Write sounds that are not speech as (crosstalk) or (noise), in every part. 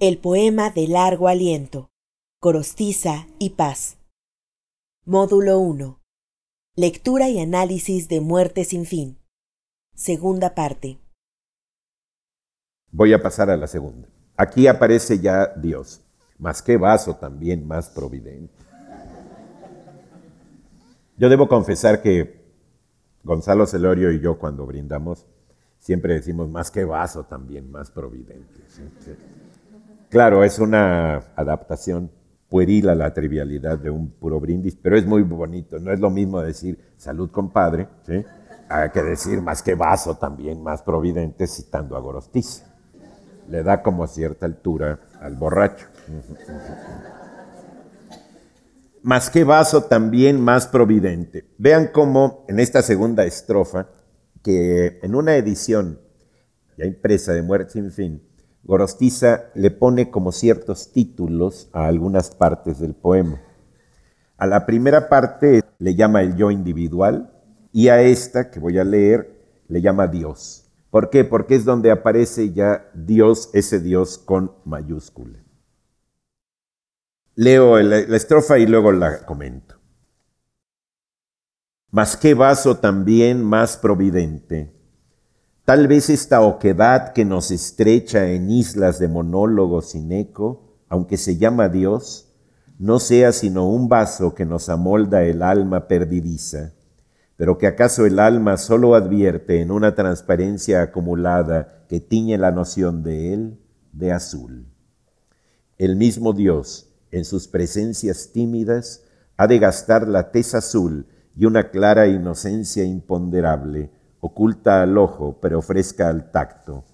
El poema de largo aliento, Corostiza y Paz. Módulo 1. Lectura y análisis de Muerte sin fin. Segunda parte. Voy a pasar a la segunda. Aquí aparece ya Dios, más que vaso también, más providente. Yo debo confesar que Gonzalo Celorio y yo cuando brindamos siempre decimos más que vaso también, más providente. Claro, es una adaptación pueril a la trivialidad de un puro brindis, pero es muy bonito. No es lo mismo decir salud compadre, ¿sí? Hay que decir más que vaso también, más providente, citando a Gorostiza. Le da como cierta altura al borracho. Más que vaso también, más providente. Vean cómo en esta segunda estrofa, que en una edición ya impresa de Muerte sin fin, Gorostiza le pone como ciertos títulos a algunas partes del poema. A la primera parte le llama el yo individual y a esta que voy a leer le llama Dios. ¿Por qué? Porque es donde aparece ya Dios, ese Dios con mayúscula. Leo la, estrofa y luego la comento. Mas qué vaso también más providente Tal vez esta oquedad que nos estrecha en islas de monólogos sin eco, aunque se llama Dios, no sea sino un vaso que nos amolda el alma perdidiza, pero que acaso el alma solo advierte en una transparencia acumulada que tiñe la noción de él de azul. El mismo Dios, en sus presencias tímidas, ha de gastar la tez azul y una clara inocencia imponderable, oculta al ojo, pero fresca al tacto,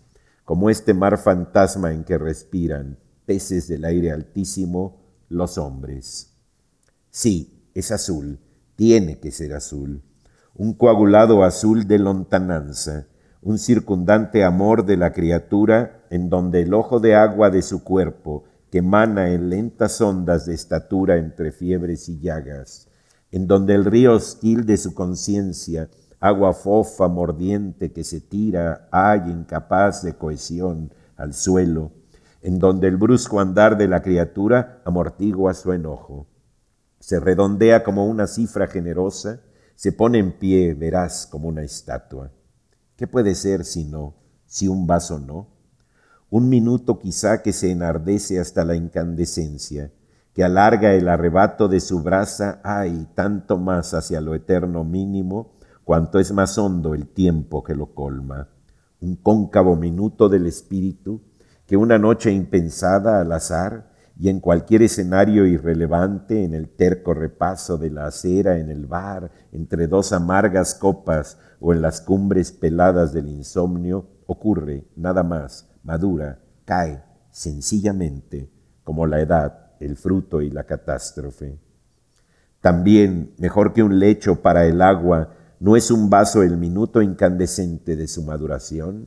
como este mar fantasma en que respiran, peces del aire altísimo, los hombres. Sí, es azul, tiene que ser azul, un coagulado azul de lontananza, un circundante amor de la criatura en donde el ojo de agua de su cuerpo, que emana en lentas ondas de estatura entre fiebres y llagas, en donde el río hostil de su conciencia, agua fofa mordiente que se tira, hay incapaz de cohesión al suelo, en donde el brusco andar de la criatura amortigua su enojo. Se redondea como una cifra generosa, se pone en pie, verás, como una estatua. ¿Qué puede ser si no, si un vaso no? Un minuto quizá que se enardece hasta la incandescencia, que alarga el arrebato de su brasa, hay tanto más hacia lo eterno mínimo, cuanto es más hondo el tiempo que lo colma, un cóncavo minuto del espíritu que una noche impensada al azar y en cualquier escenario irrelevante, en el terco repaso de la acera, en el bar, entre dos amargas copas o en las cumbres peladas del insomnio, ocurre nada más, madura, cae sencillamente como la edad, el fruto y la catástrofe. También, mejor que un lecho para el agua, ¿No es un vaso el minuto incandescente de su maduración?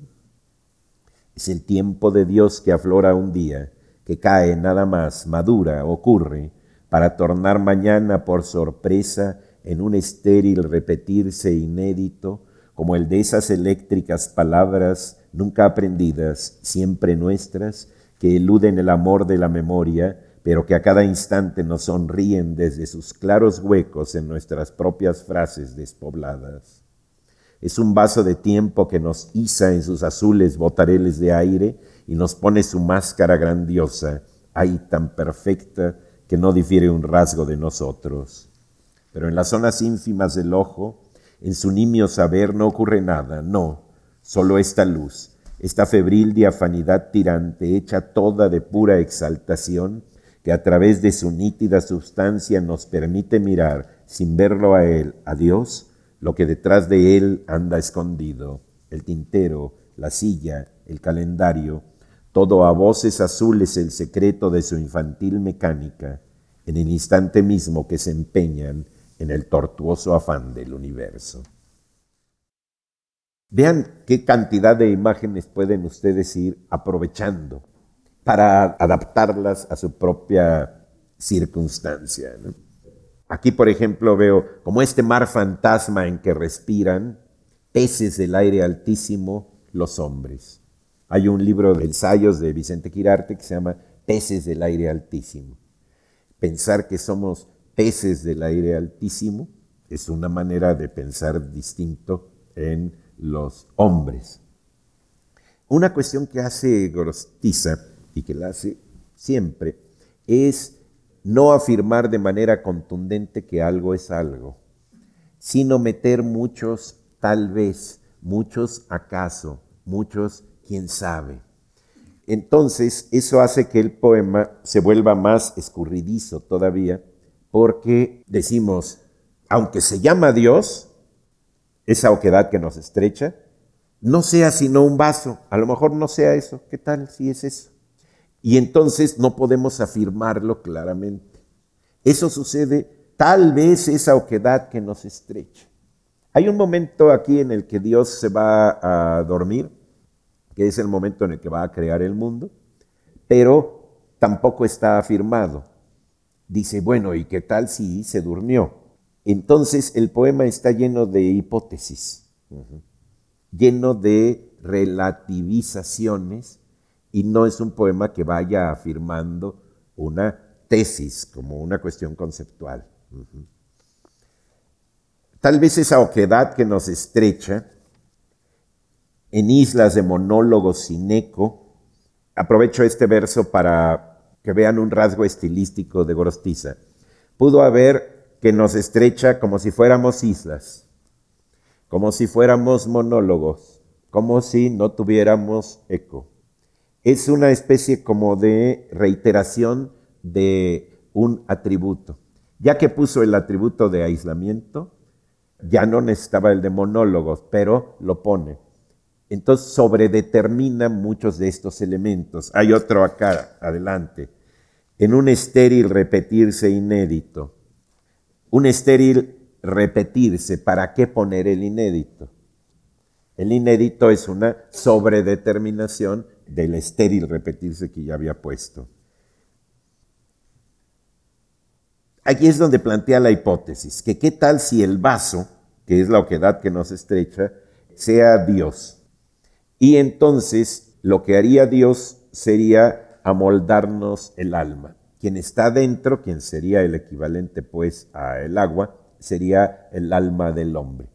Es el tiempo de Dios que aflora un día, que cae nada más, madura, ocurre, para tornar mañana por sorpresa en un estéril repetirse inédito, como el de esas eléctricas palabras nunca aprendidas, siempre nuestras, que eluden el amor de la memoria, pero que a cada instante nos sonríen desde sus claros huecos en nuestras propias frases despobladas. Es un vaso de tiempo que nos iza en sus azules botareles de aire y nos pone su máscara grandiosa, ahí tan perfecta que no difiere un rasgo de nosotros. Pero en las zonas ínfimas del ojo, en su nimio saber no ocurre nada, no, solo esta luz, esta febril diafanidad tirante, hecha toda de pura exaltación, que a través de su nítida sustancia nos permite mirar, sin verlo a Él, a Dios, lo que detrás de Él anda escondido, el tintero, la silla, el calendario, todo a voces azules el secreto de su infantil mecánica, en el instante mismo que se empeñan en el tortuoso afán del universo. Vean qué cantidad de imágenes pueden ustedes ir aprovechando para adaptarlas a su propia circunstancia. Aquí, por ejemplo, veo como este mar fantasma en que respiran peces del aire altísimo los hombres. Hay un libro de ensayos de Vicente Quirarte que se llama peces del aire altísimo. Pensar que somos peces del aire altísimo es una manera de pensar distinto en los hombres. Una cuestión que hace Gorostiza y que la hace siempre es no afirmar de manera contundente que algo es algo, sino meter muchos tal vez, muchos acaso, muchos quién sabe. Entonces, eso hace que el poema se vuelva más escurridizo todavía, porque decimos, aunque se llama Dios, esa oquedad que nos estrecha, no sea sino un vaso, a lo mejor no sea eso, ¿qué tal si es eso? Y entonces no podemos afirmarlo claramente. Eso sucede, tal vez esa oquedad que nos estrecha. Hay un momento aquí en el que Dios se va a dormir, que es el momento en el que va a crear el mundo, pero tampoco está afirmado. Dice, bueno, ¿y qué tal si se durmió? Entonces el poema está lleno de hipótesis, lleno de relativizaciones, y no es un poema que vaya afirmando una tesis como una cuestión conceptual. Tal vez esa oquedad que nos estrecha en islas de monólogos sin eco, aprovecho este verso para que vean un rasgo estilístico de Gorostiza. Pudo haber que nos estrecha como si fuéramos islas, como si fuéramos monólogos, como si no tuviéramos eco. Es una especie como de reiteración de un atributo. Ya que puso el atributo de aislamiento, ya no necesitaba el de monólogos, pero lo pone. Entonces sobredetermina muchos de estos elementos. Hay otro acá, adelante. En un estéril repetirse inédito. Un estéril repetirse, ¿para qué poner el inédito? El inédito es una sobredeterminación del estéril repetirse que ya había puesto. Aquí es donde plantea la hipótesis, que qué tal si el vaso, que es la oquedad que nos estrecha, sea Dios. Y entonces lo que haría Dios sería amoldarnos el alma. Quien está dentro, quien sería el equivalente pues a el agua, sería el alma del hombre.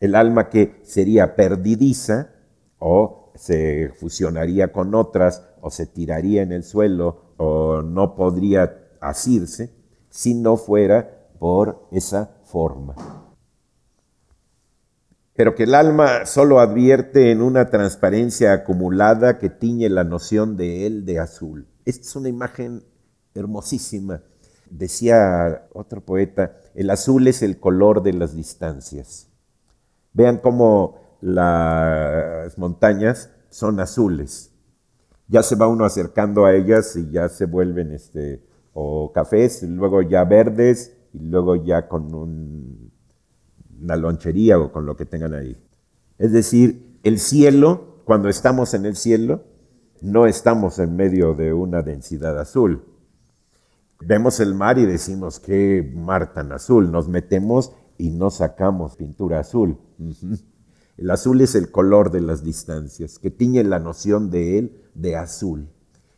El alma que sería perdidiza o se fusionaría con otras o se tiraría en el suelo o no podría asirse, si no fuera por esa forma. Pero que el alma solo advierte en una transparencia acumulada que tiñe la noción de él de azul. Esta es una imagen hermosísima. Decía otro poeta, el azul es el color de las distancias. Vean cómo las montañas son azules. Ya se va uno acercando a ellas y ya se vuelven este, o cafés, luego ya verdes y luego ya con una lonchería o con lo que tengan ahí. Es decir, el cielo, cuando estamos en el cielo, no estamos en medio de una densidad azul. Vemos el mar y decimos, qué mar tan azul. Nos metemos y no sacamos pintura azul. El azul es el color de las distancias, que tiñe la noción de él de azul.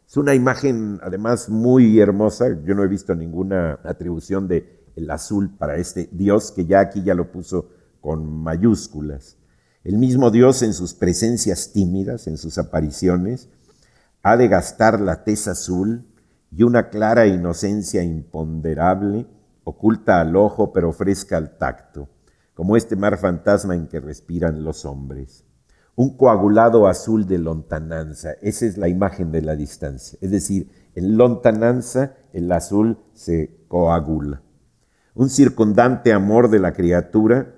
Es una imagen además muy hermosa. Yo no he visto ninguna atribución de el azul para este Dios que ya aquí ya lo puso con mayúsculas. El mismo Dios en sus presencias tímidas, en sus apariciones, ha de gastar la tez azul y una clara inocencia imponderable, oculta al ojo pero fresca al tacto, como este mar fantasma en que respiran los hombres un coagulado azul de lontananza. Esa es la imagen de la distancia. Es decir, en lontananza el azul se coagula. Un circundante amor de la criatura,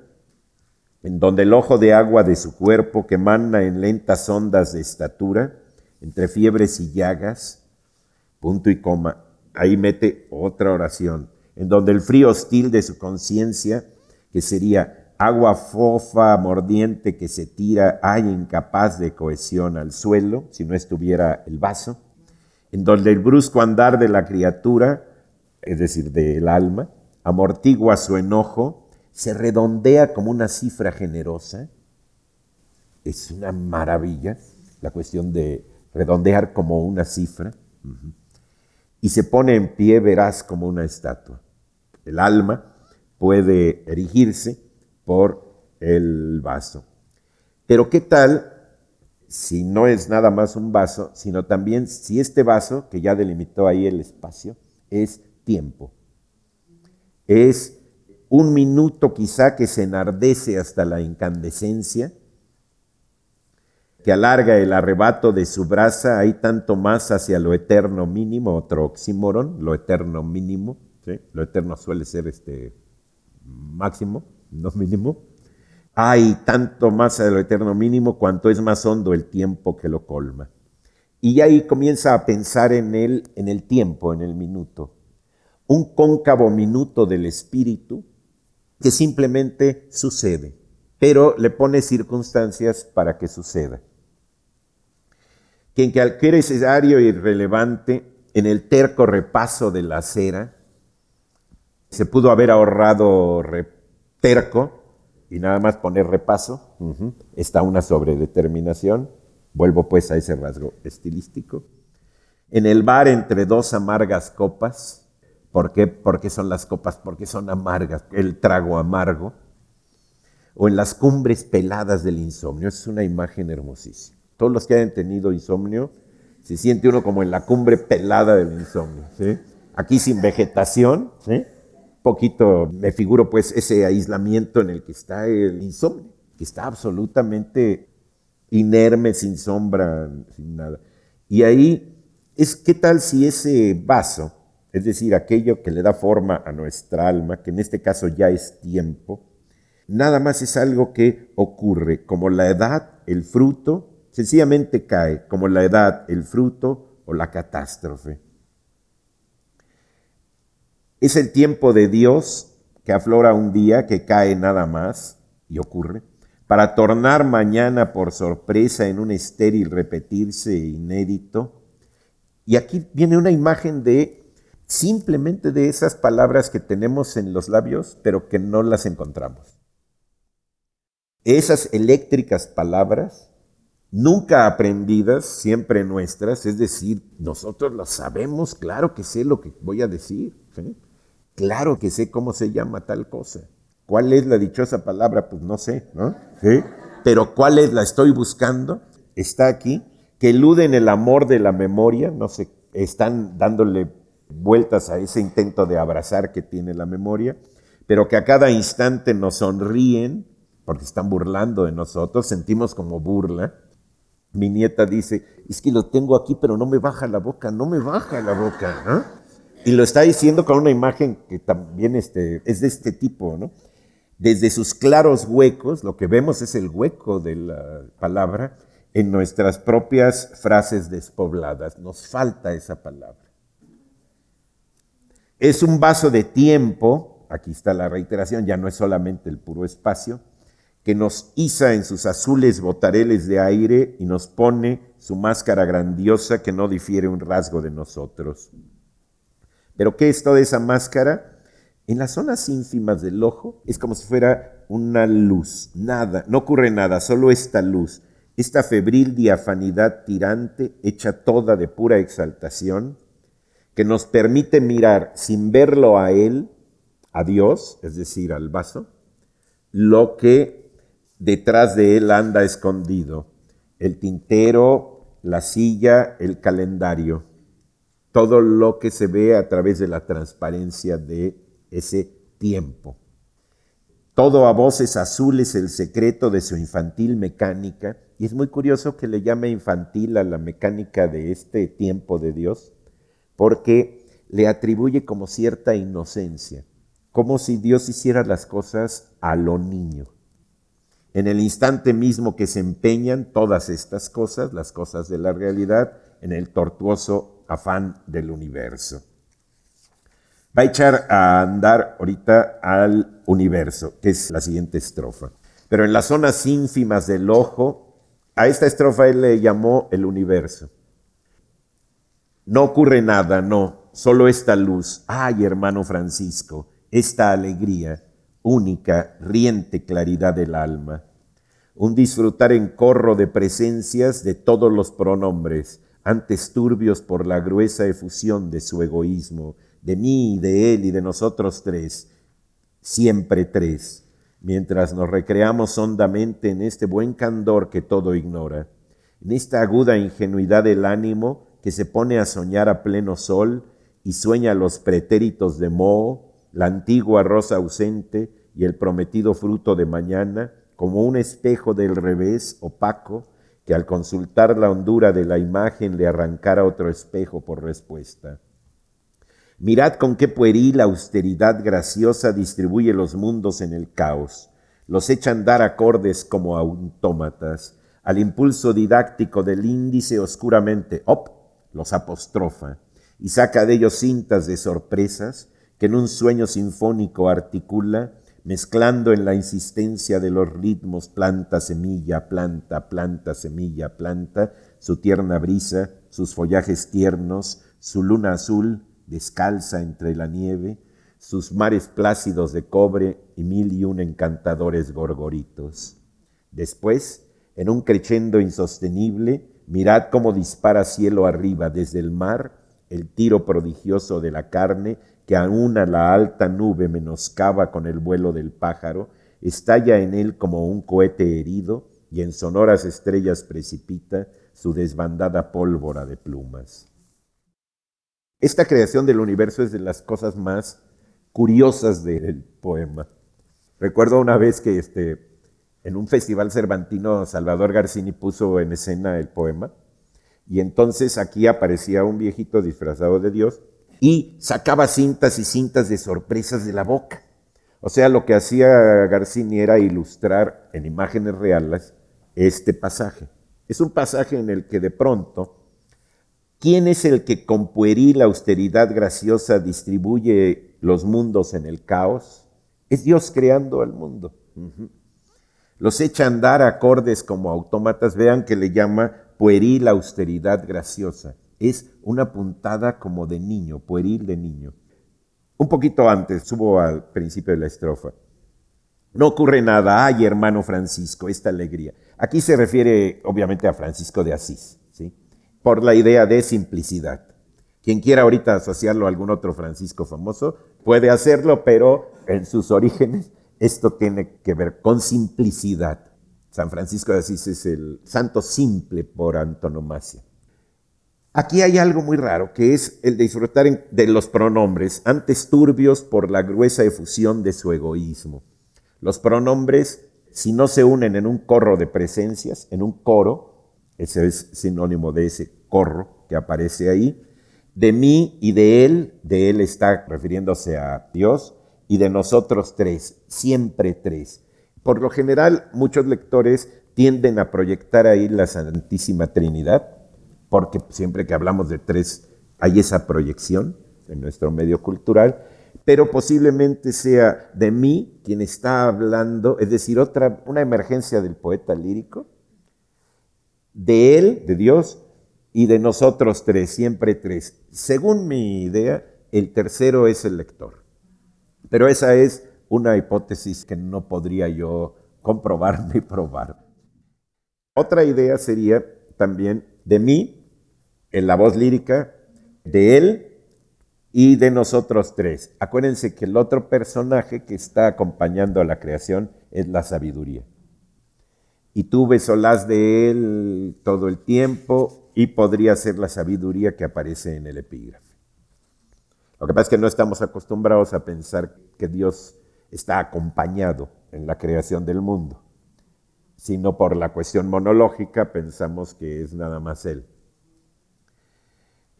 en donde el ojo de agua de su cuerpo que mana en lentas ondas de estatura, entre fiebres y llagas, punto y coma, ahí mete otra oración, en donde el frío hostil de su conciencia, que sería agua fofa, mordiente que se tira, hay incapaz de cohesión al suelo, si no estuviera el vaso, en donde el brusco andar de la criatura, es decir, del alma, amortigua su enojo, se redondea como una cifra generosa. Es una maravilla la cuestión de redondear como una cifra. y se pone en pie, verás como una estatua. El alma puede erigirse por el vaso. Pero ¿qué tal si no es nada más un vaso, sino también si este vaso, que ya delimitó ahí el espacio, es tiempo? Es un minuto quizá que se enardece hasta la incandescencia, que alarga el arrebato de su brasa, hay tanto más hacia lo eterno mínimo, otro oxímoron, lo eterno mínimo, lo eterno suele ser este máximo, no mínimo. Hay tanto más hacia lo eterno mínimo cuanto es más hondo el tiempo que lo colma. Y ahí comienza a pensar en él, en el tiempo, en el minuto. Un cóncavo minuto del espíritu que simplemente sucede, pero le pone circunstancias para que suceda que en cualquier escenario irrelevante, en el terco repaso de la cera, se pudo haber ahorrado terco y nada más poner repaso. Está una sobredeterminación. Vuelvo pues a ese rasgo estilístico. En el bar entre dos amargas copas. ¿Por qué? Porque son las copas, porque son amargas, el trago amargo. O en las cumbres peladas del insomnio. Es una imagen hermosísima. Todos los que hayan tenido insomnio, se siente uno como en la cumbre pelada del insomnio. Aquí sin vegetación, ¿sí? Poquito me figuro pues ese aislamiento en el que está el insomnio, que está absolutamente inerme, sin sombra, sin nada. Y ahí es qué tal si ese vaso, es decir, aquello que le da forma a nuestra alma, que en este caso ya es tiempo, nada más es algo que ocurre, como la edad, el fruto, sencillamente cae, como la edad, el fruto o la catástrofe. Es el tiempo de Dios que aflora un día, que cae nada más, y ocurre, para tornar mañana por sorpresa en un estéril repetirse inédito. Y aquí viene una imagen de simplemente de esas palabras que tenemos en los labios, pero que no las encontramos. Esas eléctricas palabras nunca aprendidas, siempre nuestras, es decir, nosotros las sabemos, claro que sé lo que voy a decir, claro que sé cómo se llama tal cosa. ¿Cuál es la dichosa palabra? Pues no sé, ¿no? ¿Sí? Pero ¿cuál es la estoy buscando? Está aquí, que eluden el amor de la memoria, no sé, están dándole vueltas a ese intento de abrazar que tiene la memoria, pero que a cada instante nos sonríen porque están burlando de nosotros, sentimos como burla, mi nieta dice, es que lo tengo aquí, pero no me baja la boca, no me baja la boca. Y lo está diciendo con una imagen que también este, es de este tipo, ¿no? Desde sus claros huecos, lo que vemos es el hueco de la palabra en nuestras propias frases despobladas. Nos falta esa palabra. Es un vaso de tiempo, aquí está la reiteración, ya no es solamente el puro espacio, que nos iza en sus azules botareles de aire y nos pone su máscara grandiosa que no difiere un rasgo de nosotros. ¿Pero qué es toda esa máscara? En las zonas ínfimas del ojo es como si fuera una luz, nada, no ocurre nada, solo esta luz, esta febril diafanidad tirante, hecha toda de pura exaltación, que nos permite mirar sin verlo a Él, a Dios, es decir, al vaso, lo que detrás de él anda escondido el tintero, la silla, el calendario, todo lo que se ve a través de la transparencia de ese tiempo. Todo a voces azules el secreto de su infantil mecánica, y es muy curioso que le llame infantil a la mecánica de este tiempo de Dios, porque le atribuye como cierta inocencia, como si Dios hiciera las cosas a lo niño en el instante mismo que se empeñan todas estas cosas, las cosas de la realidad, en el tortuoso afán del universo. Va a echar a andar ahorita al universo, que es la siguiente estrofa. Pero en las zonas ínfimas del ojo, a esta estrofa él le llamó el universo. No ocurre nada, no, solo esta luz. Ay, hermano Francisco, esta alegría única, riente claridad del alma, un disfrutar en corro de presencias de todos los pronombres. Antes turbios por la gruesa efusión de su egoísmo, de mí, de él y de nosotros tres, siempre tres, mientras nos recreamos hondamente en este buen candor que todo ignora, en esta aguda ingenuidad del ánimo que se pone a soñar a pleno sol y sueña los pretéritos de Moho, la antigua rosa ausente y el prometido fruto de mañana, como un espejo del revés opaco que al consultar la hondura de la imagen le arrancara otro espejo por respuesta. Mirad con qué pueril austeridad graciosa distribuye los mundos en el caos, los echa andar acordes como autómatas, al impulso didáctico del índice oscuramente, op, los apostrofa, y saca de ellos cintas de sorpresas que en un sueño sinfónico articula, mezclando en la insistencia de los ritmos planta, semilla, planta, planta, semilla, planta, su tierna brisa, sus follajes tiernos, su luna azul, descalza entre la nieve, sus mares plácidos de cobre y mil y un encantadores gorgoritos. Después, en un crescendo insostenible, mirad cómo dispara cielo arriba desde el mar el tiro prodigioso de la carne que aún a la alta nube menoscaba con el vuelo del pájaro, estalla en él como un cohete herido y en sonoras estrellas precipita su desbandada pólvora de plumas. Esta creación del universo es de las cosas más curiosas del poema. Recuerdo una vez que este, en un festival cervantino Salvador Garcini puso en escena el poema y entonces aquí aparecía un viejito disfrazado de Dios y sacaba cintas y cintas de sorpresas de la boca. O sea, lo que hacía Garcini era ilustrar en imágenes reales este pasaje. Es un pasaje en el que de pronto ¿Quién es el que con pueril austeridad graciosa distribuye los mundos en el caos? Es Dios creando al mundo. Los echa a andar acordes como autómatas. Vean que le llama pueril austeridad graciosa. Es una puntada como de niño, pueril de niño. Un poquito antes, subo al principio de la estrofa. No ocurre nada, ay hermano Francisco, esta alegría. Aquí se refiere obviamente a Francisco de Asís por la idea de simplicidad. Quien quiera ahorita asociarlo a algún otro Francisco famoso puede hacerlo, pero en sus orígenes esto tiene que ver con simplicidad. San Francisco de Asís es el santo simple por antonomasia. Aquí hay algo muy raro, que es el disfrutar de los pronombres, antes turbios por la gruesa efusión de su egoísmo. Los pronombres, si no se unen en un corro de presencias, en un coro, ese es sinónimo de ese corro que aparece ahí. De mí y de él, de él está refiriéndose a Dios, y de nosotros tres, siempre tres. Por lo general, muchos lectores tienden a proyectar ahí la Santísima Trinidad, porque siempre que hablamos de tres hay esa proyección en nuestro medio cultural, pero posiblemente sea de mí quien está hablando, es decir, otra, una emergencia del poeta lírico, de Él, de Dios, y de nosotros tres, siempre tres. Según mi idea, el tercero es el lector. Pero esa es una hipótesis que no podría yo comprobar (laughs) ni probar. Otra idea sería también de mí, en la voz lírica, de él y de nosotros tres. Acuérdense que el otro personaje que está acompañando a la creación es la sabiduría y tuve solaz de él todo el tiempo y podría ser la sabiduría que aparece en el epígrafe. Lo que pasa es que no estamos acostumbrados a pensar que Dios está acompañado en la creación del mundo, sino por la cuestión monológica pensamos que es nada más Él.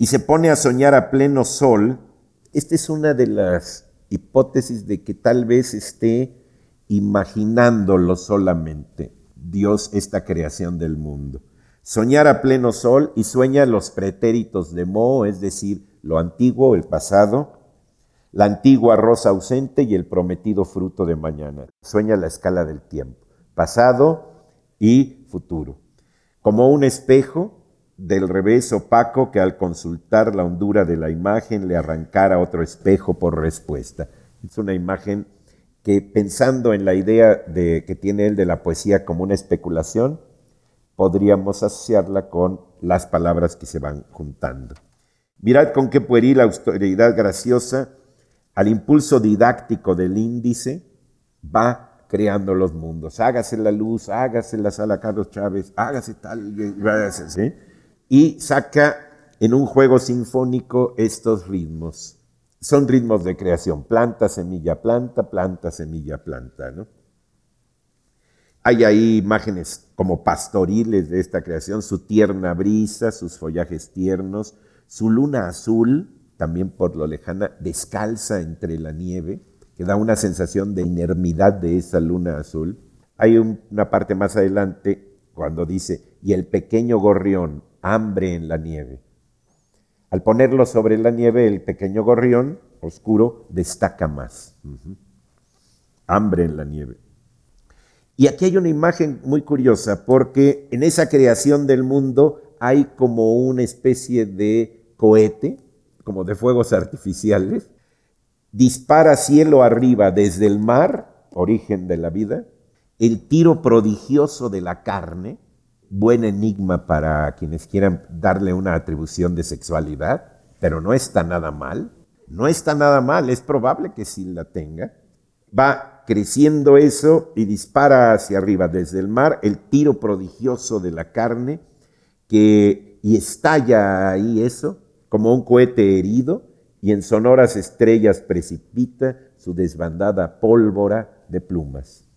Y se pone a soñar a pleno sol. Esta es una de las hipótesis de que tal vez esté imaginándolo solamente Dios esta creación del mundo. Soñar a pleno sol y sueña los pretéritos de Mo, es decir, lo antiguo, el pasado, la antigua rosa ausente y el prometido fruto de mañana. Sueña la escala del tiempo, pasado y futuro. Como un espejo del revés opaco que al consultar la hondura de la imagen le arrancara otro espejo por respuesta. Es una imagen que pensando en la idea de, que tiene él de la poesía como una especulación, podríamos asociarla con las palabras que se van juntando. Mirad con qué pueril austeridad graciosa al impulso didáctico del índice va creando los mundos. Hágase la luz, hágase la sala Carlos Chávez, hágase tal, ¿sí? Y saca en un juego sinfónico estos ritmos. Son ritmos de creación, planta, semilla, planta, planta, semilla, planta, ¿no? Hay ahí imágenes como pastoriles de esta creación, su tierna brisa, sus follajes tiernos, su luna azul, también por lo lejana, descalza entre la nieve, que da una sensación de inermidad de esa luna azul. Hay una parte más adelante cuando dice, y el pequeño gorrión, hambre en la nieve. Al ponerlo sobre la nieve, el pequeño gorrión oscuro destaca más. Hambre en la nieve. Y aquí hay una imagen muy curiosa porque en esa creación del mundo hay como una especie de cohete, como de fuegos artificiales, dispara cielo arriba desde el mar, origen de la vida, el tiro prodigioso de la carne, buen enigma para quienes quieran darle una atribución de sexualidad, pero no está nada mal, no está nada mal, es probable que sí la tenga. Va creciendo eso y dispara hacia arriba desde el mar el tiro prodigioso de la carne que y estalla ahí eso como un cohete herido y en sonoras estrellas precipita su desbandada pólvora de plumas.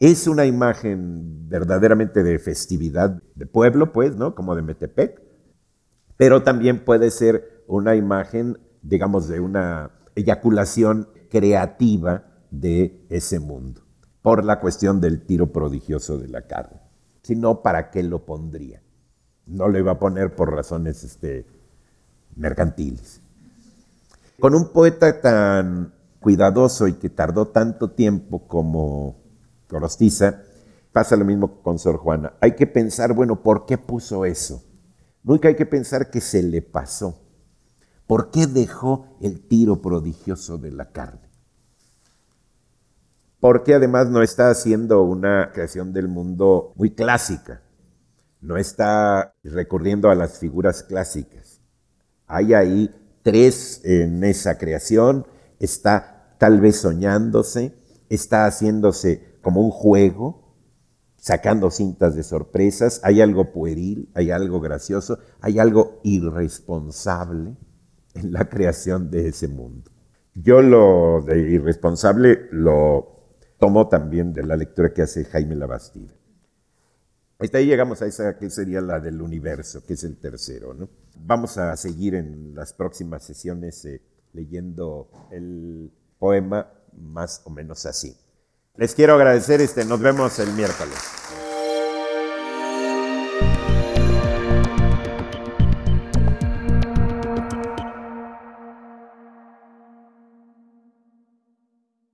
Es una imagen verdaderamente de festividad de pueblo, pues, ¿no? Como de Metepec, pero también puede ser una imagen, digamos, de una eyaculación creativa de ese mundo, por la cuestión del tiro prodigioso de la carne. Si no, ¿para qué lo pondría? No lo iba a poner por razones este, mercantiles. Con un poeta tan cuidadoso y que tardó tanto tiempo como Corostiza, pasa lo mismo con Sor Juana. Hay que pensar, bueno, ¿por qué puso eso? Nunca hay que pensar que se le pasó. ¿Por qué dejó el tiro prodigioso de la carne? Porque además no está haciendo una creación del mundo muy clásica. No está recurriendo a las figuras clásicas. Hay ahí tres en esa creación. Está tal vez soñándose, está haciéndose como un juego, sacando cintas de sorpresas, hay algo pueril, hay algo gracioso, hay algo irresponsable en la creación de ese mundo. Yo lo de irresponsable lo tomo también de la lectura que hace Jaime Labastida. Hasta ahí llegamos a esa que sería la del universo, que es el tercero. Vamos a seguir en las próximas sesiones eh, leyendo el poema más o menos así. Les quiero agradecer, este, nos vemos el miércoles.